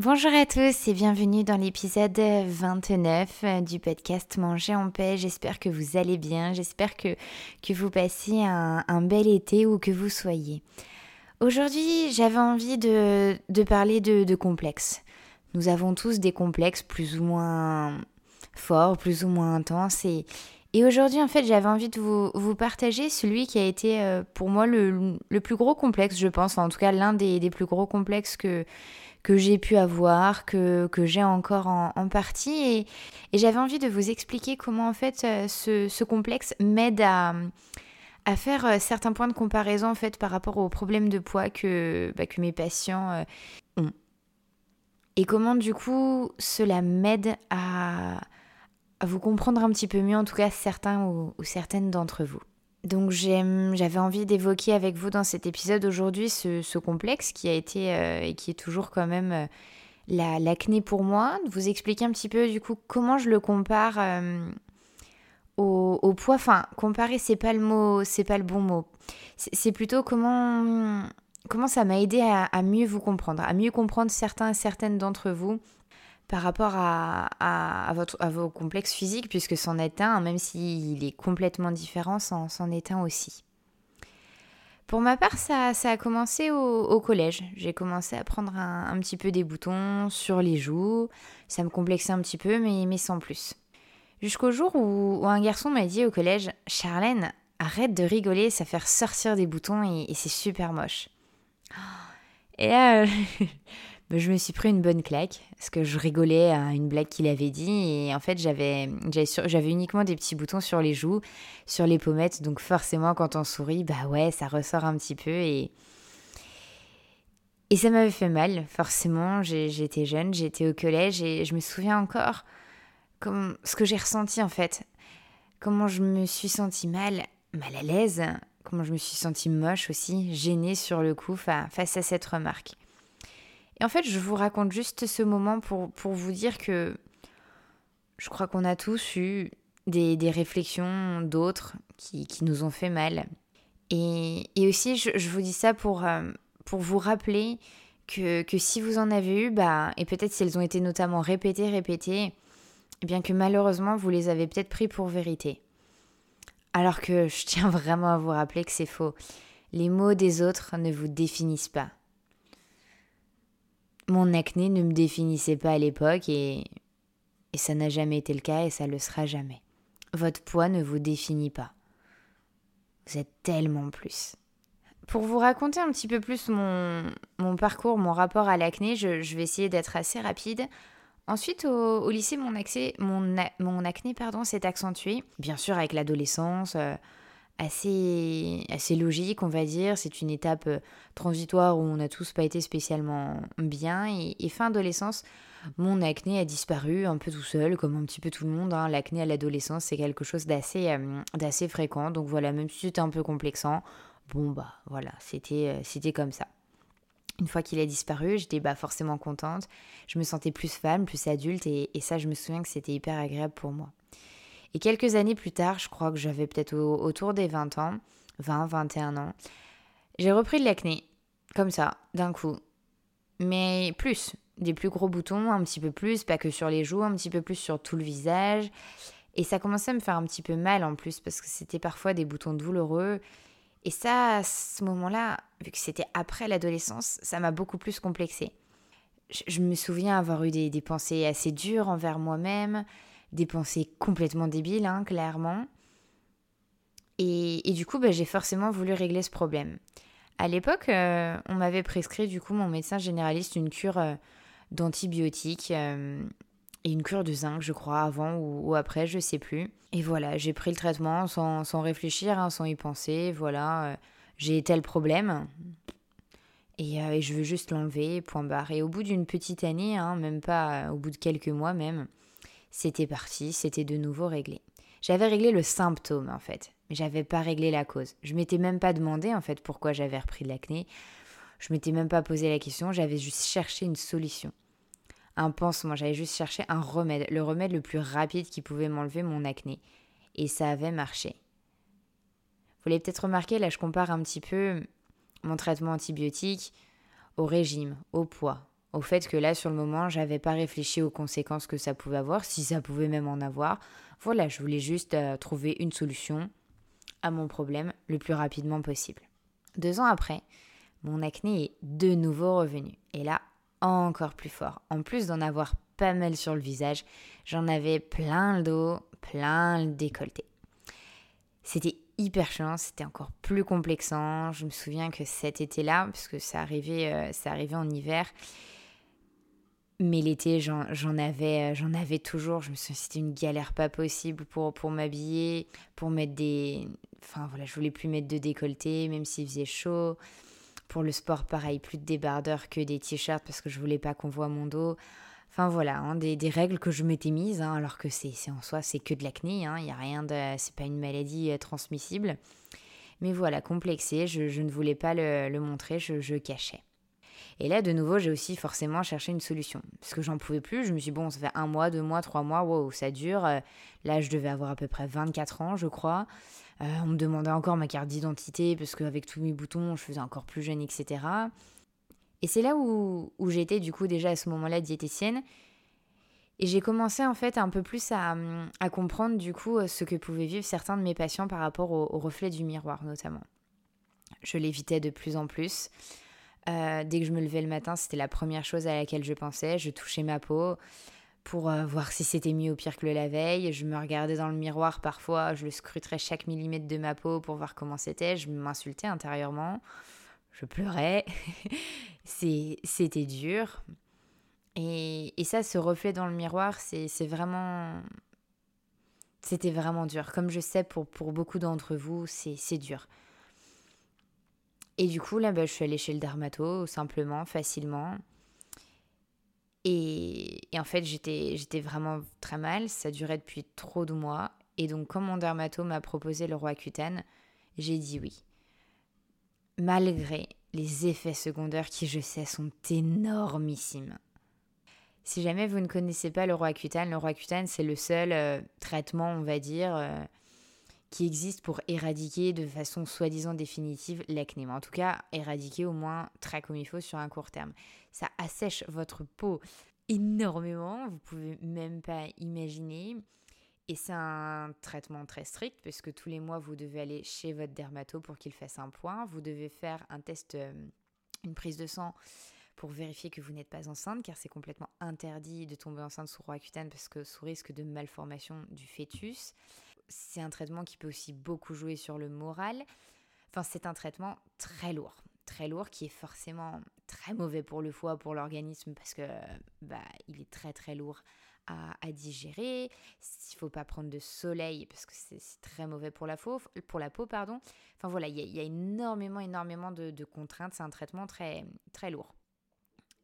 Bonjour à tous et bienvenue dans l'épisode 29 du podcast Manger en paix. J'espère que vous allez bien, j'espère que, que vous passez un, bel été où que vous soyez. Aujourd'hui, j'avais envie de, parler de, de complexes. Nous avons tous des complexes plus ou moins forts, plus ou moins intenses et, et aujourd'hui, en fait, j'avais envie de vous, vous, partager celui qui a été euh, pour moi le, le, plus gros complexe, je pense, en tout cas l'un des, des, plus gros complexes que, que j'ai pu avoir, que, que j'ai encore en, partie. Et, j'avais envie de vous expliquer comment, en fait, euh, ce, ce complexe m'aide à, à faire euh, certains points de comparaison, en fait, par rapport aux problèmes de poids que, bah, que mes patients ont. Et comment, du coup, cela m'aide à à vous comprendre un petit peu mieux, en tout cas certains ou, certaines d'entre vous. Donc j'avais envie d'évoquer avec vous dans cet épisode aujourd'hui ce, complexe qui a été euh, et qui est toujours quand même euh, l'acné pour moi, de vous expliquer un petit peu du coup comment je le compare euh, au, poids. Enfin, comparer c'est pas le mot, c'est pas le bon mot. C'est plutôt comment comment ça m'a aidé à, à, mieux vous comprendre, à mieux comprendre certains et certaines d'entre vous par rapport à, votre, à vos complexes physiques, puisque c'en est un, même s'il est complètement différent, c'en est un aussi. Pour ma part, ça, ça a commencé au, collège. J'ai commencé à prendre un, petit peu des boutons sur les joues. Ça me complexait un petit peu, mais, mais sans plus. Jusqu'au jour où, un garçon m'a dit au collège Charlène, arrête de rigoler, ça fait sortir des boutons et, et c'est super moche. Et là, Bah, je me suis pris une bonne claque parce que je rigolais à une blague qu'il avait dit et en fait j'avais uniquement des petits boutons sur les joues, sur les pommettes donc forcément quand on sourit bah ouais ça ressort un petit peu et et ça m'avait fait mal forcément j'étais jeune j'étais au collège et je me souviens encore comme ce que j'ai ressenti en fait. Comment je me suis sentie mal mal à l'aise comment je me suis sentie moche aussi gênée sur le coup face à cette remarque en fait, je vous raconte juste ce moment pour, pour vous dire que je crois qu'on a tous eu des, des réflexions d'autres qui, qui, nous ont fait mal. Et, et aussi, je, je, vous dis ça pour, euh, pour vous rappeler que, que, si vous en avez eu, bah, et peut-être si elles ont été notamment répétées, répétées, eh bien que malheureusement, vous les avez peut-être pris pour vérité. Alors que je tiens vraiment à vous rappeler que c'est faux. Les mots des autres ne vous définissent pas. Mon acné ne me définissait pas à l'époque et, et ça n'a jamais été le cas et ça le sera jamais. Votre poids ne vous définit pas. Vous êtes tellement plus. Pour vous raconter un petit peu plus mon, mon parcours, mon rapport à l'acné, je, vais essayer d'être assez rapide. Ensuite, au, lycée, mon acné pardon, s'est accentué, bien sûr avec l'adolescence. Euh, assez, assez logique, on va dire. C'est une étape euh, transitoire où on n'a tous pas été spécialement bien. Et, fin adolescence, mon acné a disparu un peu tout seul, comme un petit peu tout le monde. Hein. L'acné à l'adolescence, c'est quelque chose d'assez, euh, d'assez fréquent. Donc voilà, même si c'était un peu complexant, bon bah voilà, c'était, euh, c'était comme ça. Une fois qu'il a disparu, j'étais bah, forcément contente. Je me sentais plus femme, plus adulte, et ça, je me souviens que c'était hyper agréable pour moi. Et quelques années plus tard, je crois que j'avais peut-être autour des 20 ans, 20, 21 ans, j'ai repris de l'acné, comme ça, d'un coup. Mais plus, des plus gros boutons, un petit peu plus, pas que sur les joues, un petit peu plus sur tout le visage. Et ça commençait à me faire un petit peu mal en plus, parce que c'était parfois des boutons douloureux. Et ça, à ce moment-là, vu que c'était après l'adolescence, ça m'a beaucoup plus complexé. Je, me souviens avoir eu des pensées assez dures envers moi-même, des pensées complètement débiles, hein, clairement. Et, du coup, bah, j'ai forcément voulu régler ce problème. À l'époque, euh, on m'avait prescrit, du coup, mon médecin généraliste, une cure euh, d'antibiotiques euh, et une cure de zinc, je crois, avant ou, après, je sais plus. Et voilà, j'ai pris le traitement sans, réfléchir, hein, sans y penser. Voilà, j'ai tel problème. Et, je veux juste l'enlever, point barre. Et au bout d'une petite année, hein, même pas au bout de quelques mois même, c'était parti, c'était de nouveau réglé. J'avais réglé le symptôme en fait, mais j'avais pas réglé la cause. Je m'étais même pas demandé en fait pourquoi j'avais repris de l'acné. Je m'étais même pas posé la question, j'avais juste cherché une solution. Un pansement, j'avais juste cherché un remède, le remède le plus rapide qui pouvait m'enlever mon acné. Et ça avait marché. Vous l'avez peut-être remarqué, là je compare un petit peu mon traitement antibiotique au régime, au poids, au fait que là sur le moment j'avais pas réfléchi aux conséquences que ça pouvait avoir, si ça pouvait même en avoir. Voilà, je voulais juste euh, trouver une solution à mon problème le plus rapidement possible. Deux ans après, mon acné est de nouveau revenu. Et là, encore plus fort. En plus d'en avoir pas mal sur le visage, j'en avais plein le dos, plein le décolleté. C'était hyper chiant, c'était encore plus complexant. Je me souviens que cet été-là, puisque ça arrivait, euh, ça arrivait en hiver, mais l'été, j'en avais, euh, j'en avais toujours. Je me souviens, c'était une galère pas possible pour, pour m'habiller, pour mettre des. Enfin voilà, je voulais plus mettre de décolleté, même s'il faisait chaud. Pour le sport, pareil, plus de débardeurs que des t-shirts parce que je voulais pas qu'on voit mon dos. Enfin voilà, hein, des, règles que je m'étais mises, hein, alors que c'est en soi, c'est que de l'acné, hein, il y a rien de. C'est pas une maladie euh, transmissible. Mais voilà, complexé, je, ne voulais pas le, montrer, je cachais. Et là, de nouveau, j'ai aussi forcément cherché une solution. Parce que j'en pouvais plus. Je me suis dit, bon, ça fait un mois, deux mois, trois mois, wow, ça dure. Euh, là, je devais avoir à peu près 24 ans, je crois. Euh, on me demandait encore ma carte d'identité parce qu'avec tous mes boutons, je faisais encore plus jeune, etc. Et c'est là où, où j'étais, du coup, déjà à ce moment-là, diététicienne. Et j'ai commencé en fait un peu plus à, à, comprendre du coup ce que pouvaient vivre certains de mes patients par rapport au, au reflet du miroir notamment. Je l'évitais de plus en plus. Euh, dès que je me levais le matin, c'était la première chose à laquelle je pensais. Je touchais ma peau pour euh, voir si c'était mieux ou pire que la veille. Je me regardais dans le miroir parfois, je le scruterais chaque millimètre de ma peau pour voir comment c'était. Je m'insultais intérieurement, je pleurais. c'était dur. Et, et, ça, ce reflet dans le miroir, c'est vraiment... C'était vraiment dur. Comme je sais, pour, pour beaucoup d'entre vous, c'est dur. Et du coup, là, bah, je suis allée chez le dermato, simplement, facilement. Et, en fait, j'étais vraiment très mal. Ça durait depuis trop de mois. Et donc, quand mon dermato m'a proposé le roi cutane, j'ai dit oui. Malgré les effets secondaires qui, je sais, sont énormissimes. Si jamais vous ne connaissez pas le roi cutane, le roi cutane, c'est le seul euh, traitement, on va dire, euh, qui existe pour éradiquer de façon soi-disant définitive l'acné. Mais en tout cas, éradiquer au moins très comme il faut sur un court terme. Ça assèche votre peau énormément, vous pouvez même pas imaginer. Et c'est un traitement très strict parce que tous les mois, vous devez aller chez votre dermato pour qu'il fasse un point. Vous devez faire un test, euh, une prise de sang pour vérifier que vous n'êtes pas enceinte, car c'est complètement interdit de tomber enceinte sous Roaccutane parce que sous risque de malformation du fœtus c'est un traitement qui peut aussi beaucoup jouer sur le moral. Enfin, c'est un traitement très lourd, très lourd qui est forcément très mauvais pour le foie, pour l'organisme, parce que bah, il est très très lourd à, digérer. Il faut pas prendre de soleil parce que c'est très mauvais pour la, peau. Pardon. Enfin voilà, il y, a énormément, énormément de, de contraintes. C'est un traitement très, très lourd.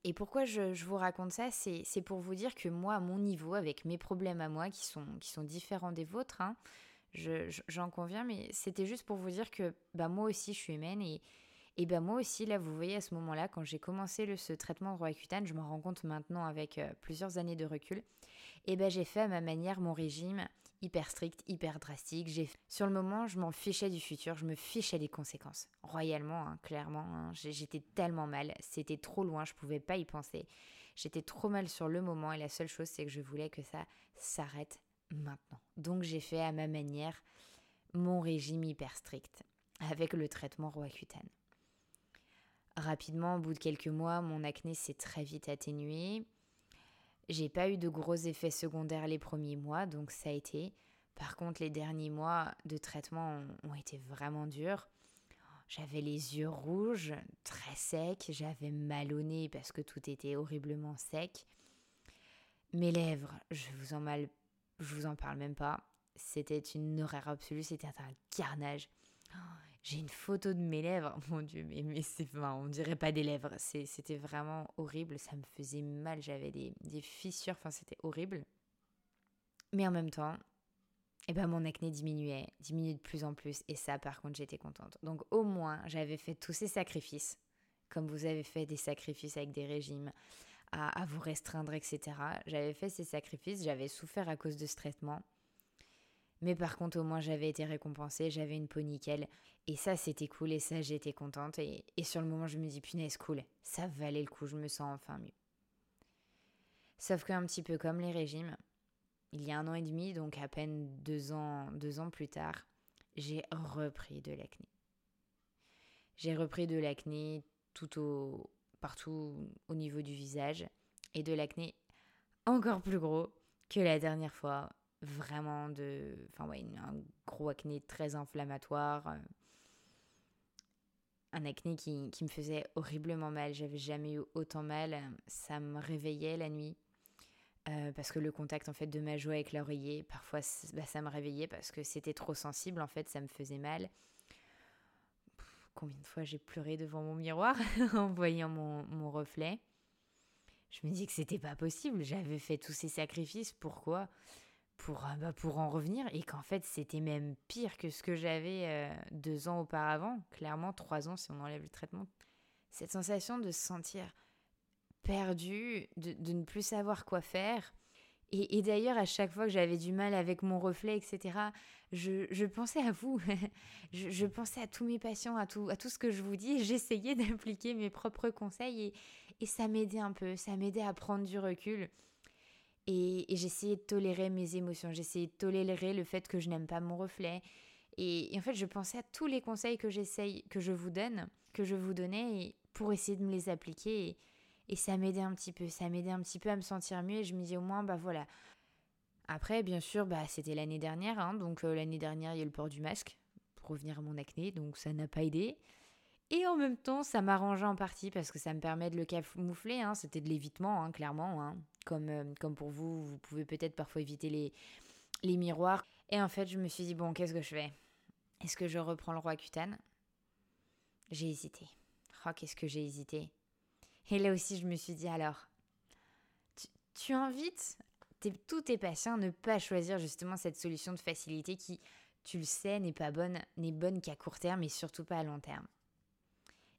Et pourquoi je, vous raconte ça C'est pour vous dire que moi, à mon niveau, avec mes problèmes à moi, qui sont, qui sont différents des vôtres, hein, j'en conviens, mais c'était juste pour vous dire que bah, moi aussi, je suis humaine et, et ben moi aussi, là, vous voyez, à ce moment-là, quand j'ai commencé le, ce traitement de Roaccutane, je m'en rends compte maintenant avec euh, plusieurs années de recul, et ben j'ai fait à ma manière mon régime hyper strict, hyper drastique. J'ai Sur le moment, je m'en fichais du futur, je me fichais des conséquences. Royalement, hein, clairement, hein, j'étais tellement mal, c'était trop loin, je pouvais pas y penser. J'étais trop mal sur le moment et la seule chose, c'est que je voulais que ça s'arrête maintenant. Donc j'ai fait à ma manière mon régime hyper strict avec le traitement Roaccutane. Rapidement, au bout de quelques mois, mon acné s'est très vite atténué. J'ai pas eu de gros effets secondaires les premiers mois, donc ça a été. Par contre, les derniers mois de traitement ont, été vraiment durs. J'avais les yeux rouges, très secs, j'avais mal au nez parce que tout était horriblement sec. Mes lèvres, je vous en je vous en parle même pas. C'était une horreur absolue, c'était un carnage. J'ai une photo de mes lèvres. Mon Dieu, mais, mais c'est, enfin, on dirait pas des lèvres. c'était vraiment horrible. Ça me faisait mal. J'avais des, des fissures. Enfin, c'était horrible. Mais en même temps, eh ben mon acné diminuait, diminuait de plus en plus. Et ça, par contre, j'étais contente. Donc au moins, j'avais fait tous ces sacrifices, comme vous avez fait des sacrifices avec des régimes, à, vous restreindre, etc. J'avais fait ces sacrifices, j'avais souffert à cause de ce traitement. Mais par contre, au moins, j'avais été récompensée, j'avais une peau nickel. Et ça, c'était cool, et ça, j'étais contente. Et, sur le moment, je me dis, punaise, cool, ça valait le coup, je me sens enfin mieux. Sauf qu'un petit peu comme les régimes, il y a un an et demi, donc à peine deux ans, deux ans plus tard, j'ai repris de l'acné. J'ai repris de l'acné tout au, partout au niveau du visage et de l'acné encore plus gros que la dernière fois. Vraiment de. Enfin, ouais, un gros acné très inflammatoire. Euh, un acné qui, qui me faisait horriblement mal. J'avais jamais eu autant mal. Ça me réveillait la nuit. Euh, parce que le contact en fait de ma joie avec l'oreiller, parfois bah, ça me réveillait parce que c'était trop sensible, en fait ça me faisait mal. combien de fois j'ai pleuré devant mon miroir en voyant mon, mon, reflet Je me dis que c'était pas possible, j'avais fait tous ces sacrifices, pourquoi? Pour, euh, bah, pour en revenir et qu'en fait c'était même pire que ce que j'avais euh, deux ans auparavant, clairement trois ans si on enlève le traitement. Cette sensation de se sentir perdu, de, ne plus savoir quoi faire. Et, d'ailleurs, à chaque fois que j'avais du mal avec mon reflet, etc., je, pensais à vous. je, pensais à tous mes patients, à tout, à tout ce que je vous dis. J'essayais d'appliquer mes propres conseils et, et ça m'aidait un peu. Ça m'aidait à prendre du recul. Et, j'essayais de tolérer mes émotions. J'essayais de tolérer le fait que je n'aime pas mon reflet. Et, en fait, je pensais à tous les conseils que j'essaye, que je vous donne, que je vous donnais pour essayer de me les appliquer. Et ça m'aidait un petit peu, ça m'aidait un petit peu à me sentir mieux et je me disais au moins, bah voilà. Après, bien sûr, bah c'était l'année dernière, hein, donc euh, l'année dernière, il y a le port du masque pour revenir à mon acné, donc ça n'a pas aidé. Et en même temps, ça m'arrangeait en partie parce que ça me permet de le camoufler, hein, c'était de l'évitement, hein, clairement. Comme, euh, comme pour vous, vous pouvez peut-être parfois éviter les, les miroirs. Et en fait, je me suis dit, bon, qu'est-ce que je fais? Est-ce que je reprends le roi cutane? J'ai hésité. Oh, qu'est-ce que j'ai hésité? Et là aussi, je me suis dit, alors, tu, invites tous tes patients à ne pas choisir justement cette solution de facilité qui, tu le sais, n'est pas bonne, n'est bonne qu'à court terme et surtout pas à long terme.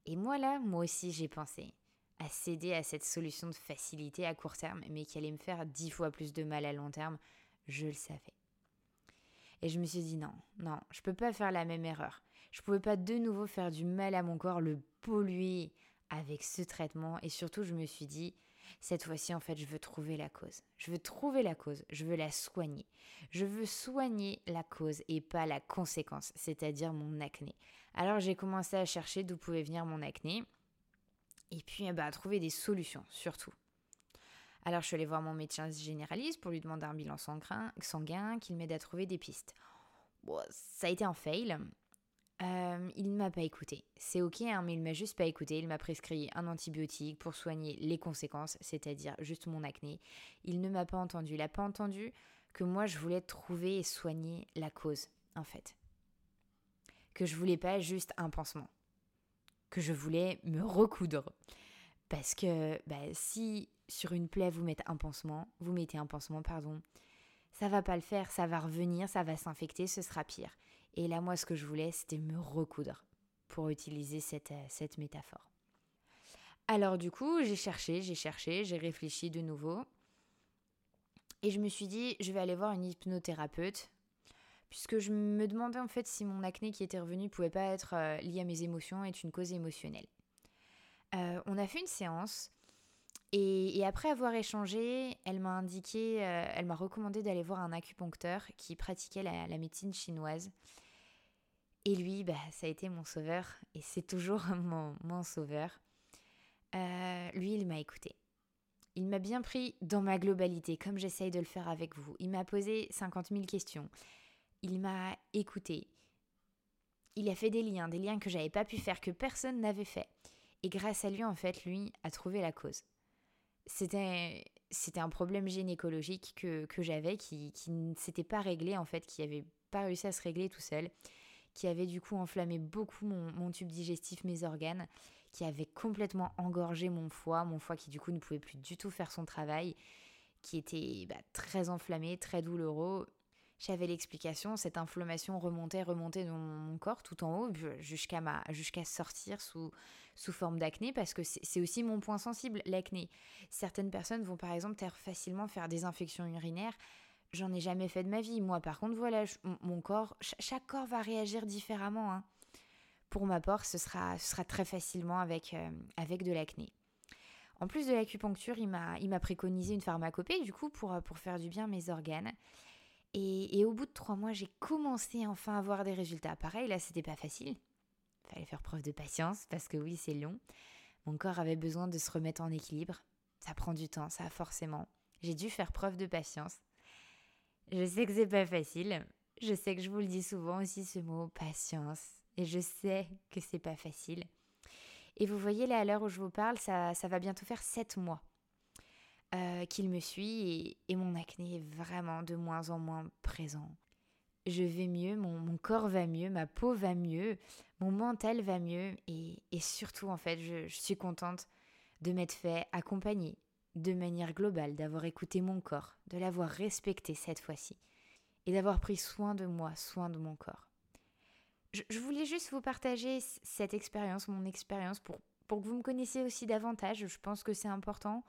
Et moi là, moi aussi, j'ai pensé à céder à cette solution de facilité à court terme, mais qui allait me faire dix fois plus de mal à long terme, je le savais. Et je me suis dit non, non, je peux pas faire la même erreur. Je pouvais pas de nouveau faire du mal à mon corps, le polluer avec ce traitement et surtout je me suis dit cette fois-ci en fait je veux trouver la cause. Je veux trouver la cause, je veux la soigner. Je veux soigner la cause et pas la conséquence, c'est-à-dire mon acné. Alors j'ai commencé à chercher d'où pouvait venir mon acné et puis bah, trouver des solutions surtout. Alors je suis allée voir mon médecin généraliste pour lui demander un bilan sanguin, qu'il m'aide à trouver des pistes. Bon, ça a été un fail. Euh, il ne m'a pas écouté. C'est ok, hein, mais il m'a juste pas écouté. Il m'a prescrit un antibiotique pour soigner les conséquences, c'est-à-dire juste mon acné. Il ne m'a pas entendu. Il n'a pas entendu que moi je voulais trouver et soigner la cause, en fait. Que je voulais pas juste un pansement. Que je voulais me recoudre. Parce que bah, si sur une plaie vous mettez un pansement, vous mettez un pansement, pardon, ça va pas le faire, ça va revenir, ça va s'infecter, ce sera pire. Et là, moi, ce que je voulais, c'était me recoudre, pour utiliser cette, euh, cette métaphore. Alors du coup, j'ai cherché, j'ai cherché, j'ai réfléchi de nouveau. Et je me suis dit, je vais aller voir une hypnothérapeute, puisque je me demandais en fait si mon acné qui était revenu pouvait pas être euh, lié à mes émotions être une cause émotionnelle. Euh, on a fait une séance et, après avoir échangé, elle m'a indiqué, euh, elle m'a recommandé d'aller voir un acupuncteur qui pratiquait la, médecine chinoise. Et lui, bah, ça a été mon sauveur, et c'est toujours mon, sauveur. Euh, lui, il m'a écouté. Il m'a bien pris dans ma globalité, comme j'essaye de le faire avec vous. Il m'a posé 50 000 questions. Il m'a écouté. Il a fait des liens, des liens que j'avais pas pu faire, que personne n'avait fait. Et grâce à lui, en fait, lui a trouvé la cause c'était un problème gynécologique que, que j'avais qui, qui ne s'était pas réglé en fait, qui avait pas réussi à se régler tout seul. qui avait du coup enflammé beaucoup mon, tube digestif, mes organes, qui avait complètement engorgé mon foie, mon foie qui du coup ne pouvait plus du tout faire son travail, qui était bah, très enflammé, très douloureux. J'avais l'explication, cette inflammation remontait, remontait dans mon corps tout en haut jusqu'à ma, jusqu'à sortir sous, sous forme d'acné parce que c'est aussi mon point sensible, l'acné. Certaines personnes vont par exemple facilement faire des infections urinaires J'en ai jamais fait de ma vie. Moi, par contre, voilà, mon corps, chaque corps va réagir différemment. Hein. Pour ma part, ce sera, ce sera très facilement avec, euh, avec de l'acné. En plus de l'acupuncture, il m'a préconisé une pharmacopée, du coup, pour, pour faire du bien à mes organes. Et, au bout de trois mois, j'ai commencé enfin à avoir des résultats. Pareil, là, c'était pas facile. Il fallait faire preuve de patience, parce que oui, c'est long. Mon corps avait besoin de se remettre en équilibre. Ça prend du temps, ça, forcément. J'ai dû faire preuve de patience. Je sais que c'est pas facile. Je sais que je vous le dis souvent aussi ce mot patience. Et je sais que c'est pas facile. Et vous voyez là à l'heure où je vous parle, ça va bientôt faire sept mois euh, qu'il me suit et, mon acné est vraiment de moins en moins présent. Je vais mieux, mon, corps va mieux, ma peau va mieux, mon mental va mieux et, surtout en fait je, suis contente de m'être fait accompagner de manière globale, d'avoir écouté mon corps, de l'avoir respecté cette fois-ci, et d'avoir pris soin de moi, soin de mon corps. Je, voulais juste vous partager cette expérience, mon expérience, pour, pour que vous me connaissiez aussi davantage. Je pense que c'est important.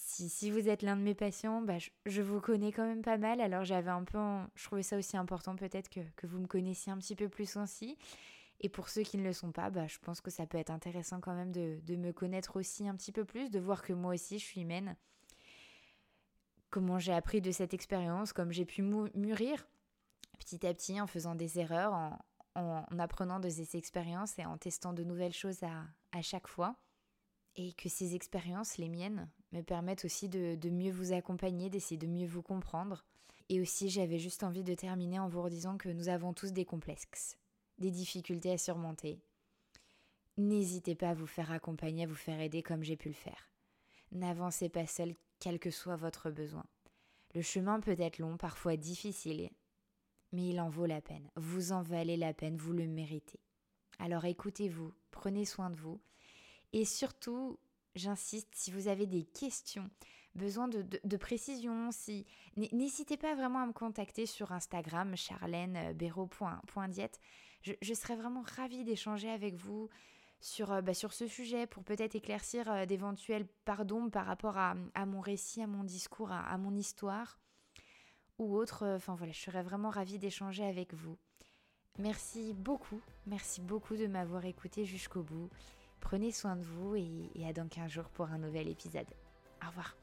Si, si, vous êtes l'un de mes patients, bah, je, vous connais quand même pas mal, alors j'avais un peu... Je trouvais ça aussi important peut-être que, que vous me connaissiez un petit peu plus aussi. Et pour ceux qui ne le sont pas, bah, je pense que ça peut être intéressant quand même de, me connaître aussi un petit peu plus, de voir que moi aussi je suis humaine. Comment j'ai appris de cette expérience, comme j'ai pu mûrir petit à petit en faisant des erreurs, en, apprenant de ces expériences et en testant de nouvelles choses à, chaque fois. Et que ces expériences, les miennes, me permettent aussi de, mieux vous accompagner, d'essayer de mieux vous comprendre. Et aussi, j'avais juste envie de terminer en vous redisant que nous avons tous des complexes des difficultés à surmonter, n'hésitez pas à vous faire accompagner, à vous faire aider comme j'ai pu le faire. N'avancez pas seul, quel que soit votre besoin. Le chemin peut être long, parfois difficile, mais il en vaut la peine. Vous en valez la peine, vous le méritez. Alors écoutez-vous, prenez soin de vous, et surtout, j'insiste, si vous avez des questions, besoin de, précision, si, n'hésitez pas vraiment à me contacter sur Instagram, charlenebero.diète. Je, serais vraiment ravie d'échanger avec vous sur, euh, bah, sur ce sujet pour peut-être éclaircir euh, d'éventuels pardons par rapport à, à, mon récit, à mon discours, à, à mon histoire ou autre. Enfin voilà, je serais vraiment ravie d'échanger avec vous. Merci beaucoup, merci beaucoup de m'avoir écouté jusqu'au bout. Prenez soin de vous et, à dans 15 jours pour un nouvel épisode. Au revoir.